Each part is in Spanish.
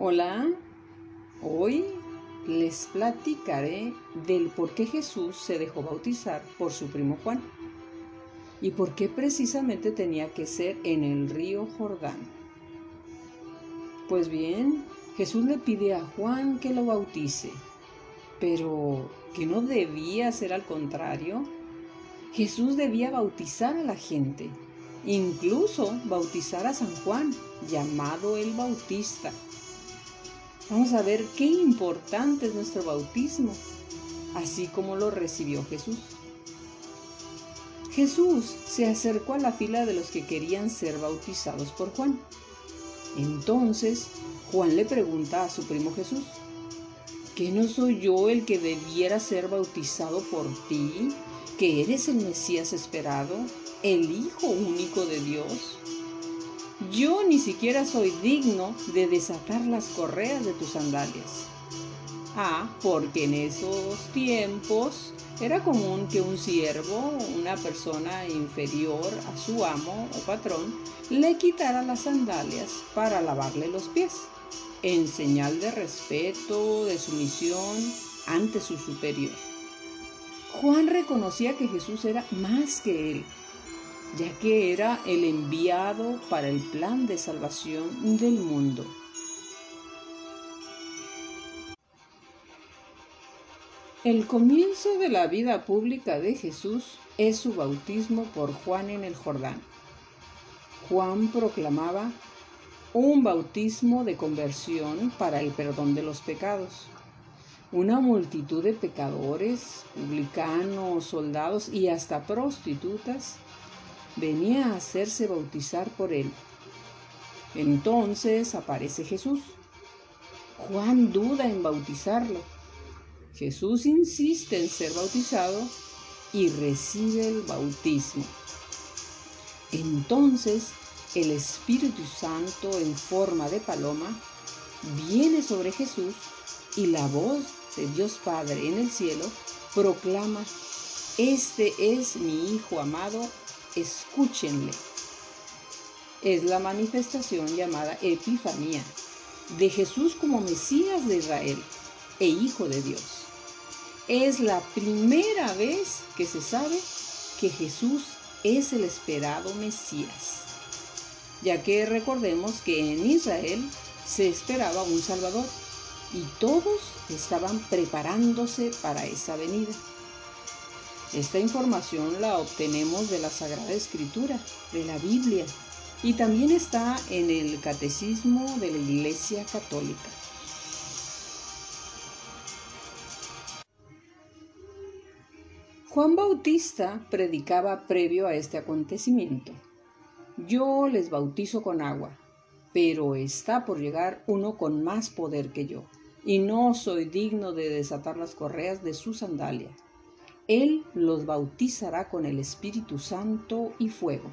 Hola, hoy les platicaré del por qué Jesús se dejó bautizar por su primo Juan y por qué precisamente tenía que ser en el río Jordán. Pues bien, Jesús le pide a Juan que lo bautice, pero que no debía ser al contrario. Jesús debía bautizar a la gente, incluso bautizar a San Juan, llamado el Bautista Vamos a ver qué importante es nuestro bautismo, así como lo recibió Jesús. Jesús se acercó a la fila de los que querían ser bautizados por Juan. Entonces Juan le pregunta a su primo Jesús, ¿que no soy yo el que debiera ser bautizado por ti? ¿Que eres el Mesías esperado, el Hijo único de Dios? Yo ni siquiera soy digno de desatar las correas de tus sandalias. Ah, porque en esos tiempos era común que un siervo, una persona inferior a su amo o patrón, le quitara las sandalias para lavarle los pies, en señal de respeto, de sumisión ante su superior. Juan reconocía que Jesús era más que él, ya que era el enviado para el plan de salvación del mundo. El comienzo de la vida pública de Jesús es su bautismo por Juan en el Jordán. Juan proclamaba un bautismo de conversión para el perdón de los pecados. Una multitud de pecadores, publicanos, soldados y hasta prostitutas venía a hacerse bautizar por él. Entonces aparece Jesús. Juan duda en bautizarlo. Jesús insiste en ser bautizado y recibe el bautismo. Entonces el Espíritu Santo en forma de paloma viene sobre Jesús y la voz de Dios Padre en el cielo proclama, Este es mi Hijo amado escúchenle. Es la manifestación llamada Epifanía de Jesús como Mesías de Israel e Hijo de Dios. Es la primera vez que se sabe que Jesús es el esperado Mesías, ya que recordemos que en Israel se esperaba un Salvador y todos estaban preparándose para esa venida. Esta información la obtenemos de la Sagrada Escritura, de la Biblia, y también está en el Catecismo de la Iglesia Católica. Juan Bautista predicaba previo a este acontecimiento. Yo les bautizo con agua, pero está por llegar uno con más poder que yo, y no soy digno de desatar las correas de su sandalia. Él los bautizará con el Espíritu Santo y fuego.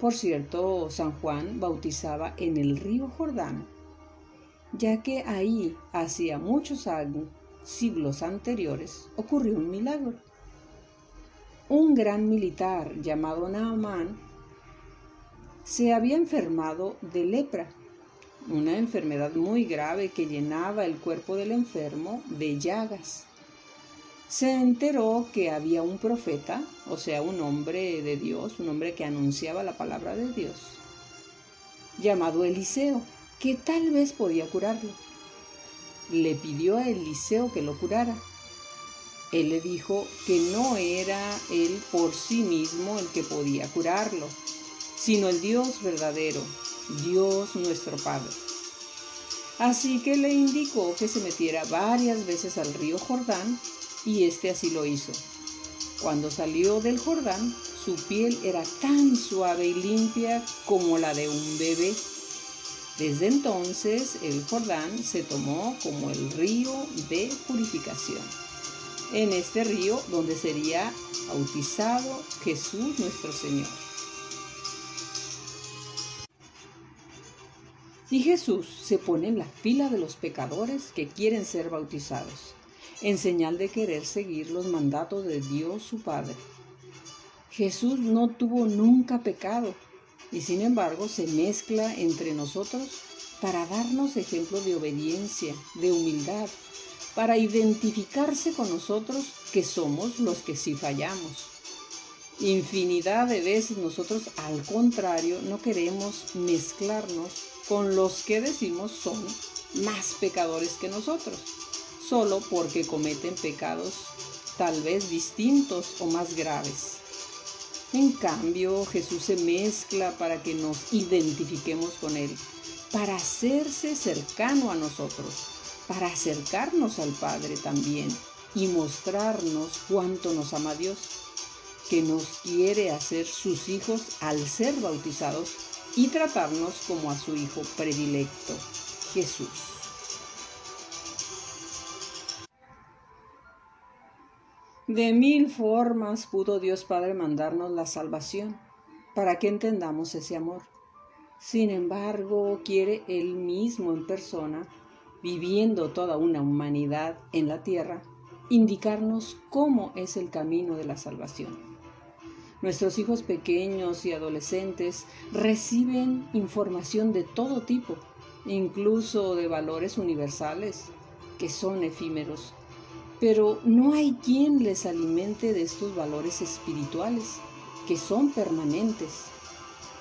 Por cierto, San Juan bautizaba en el río Jordán, ya que ahí, hacía muchos años, siglos anteriores, ocurrió un milagro. Un gran militar llamado Naamán se había enfermado de lepra, una enfermedad muy grave que llenaba el cuerpo del enfermo de llagas se enteró que había un profeta, o sea, un hombre de Dios, un hombre que anunciaba la palabra de Dios, llamado Eliseo, que tal vez podía curarlo. Le pidió a Eliseo que lo curara. Él le dijo que no era él por sí mismo el que podía curarlo, sino el Dios verdadero, Dios nuestro Padre. Así que le indicó que se metiera varias veces al río Jordán y este así lo hizo. Cuando salió del Jordán, su piel era tan suave y limpia como la de un bebé. Desde entonces el Jordán se tomó como el río de purificación. En este río donde sería bautizado Jesús nuestro Señor. Y Jesús se pone en la fila de los pecadores que quieren ser bautizados en señal de querer seguir los mandatos de Dios su Padre. Jesús no tuvo nunca pecado y sin embargo se mezcla entre nosotros para darnos ejemplo de obediencia, de humildad, para identificarse con nosotros que somos los que sí fallamos. Infinidad de veces nosotros al contrario no queremos mezclarnos con los que decimos son más pecadores que nosotros, solo porque cometen pecados tal vez distintos o más graves. En cambio, Jesús se mezcla para que nos identifiquemos con Él, para hacerse cercano a nosotros, para acercarnos al Padre también y mostrarnos cuánto nos ama Dios que nos quiere hacer sus hijos al ser bautizados y tratarnos como a su Hijo predilecto, Jesús. De mil formas pudo Dios Padre mandarnos la salvación para que entendamos ese amor. Sin embargo, quiere Él mismo en persona, viviendo toda una humanidad en la tierra, indicarnos cómo es el camino de la salvación. Nuestros hijos pequeños y adolescentes reciben información de todo tipo, incluso de valores universales, que son efímeros. Pero no hay quien les alimente de estos valores espirituales, que son permanentes.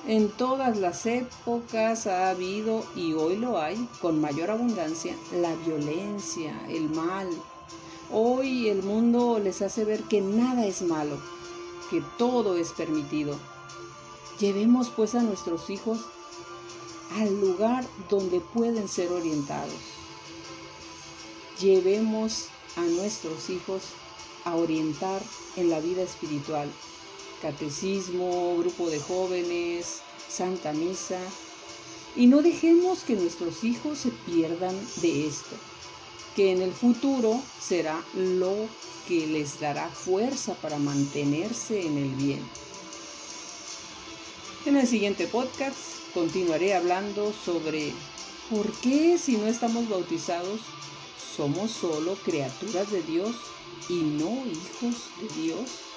En todas las épocas ha habido, y hoy lo hay, con mayor abundancia, la violencia, el mal. Hoy el mundo les hace ver que nada es malo, que todo es permitido. Llevemos pues a nuestros hijos al lugar donde pueden ser orientados. Llevemos a nuestros hijos a orientar en la vida espiritual. Catecismo, grupo de jóvenes, Santa Misa. Y no dejemos que nuestros hijos se pierdan de esto que en el futuro será lo que les dará fuerza para mantenerse en el bien. En el siguiente podcast continuaré hablando sobre por qué si no estamos bautizados somos solo criaturas de Dios y no hijos de Dios.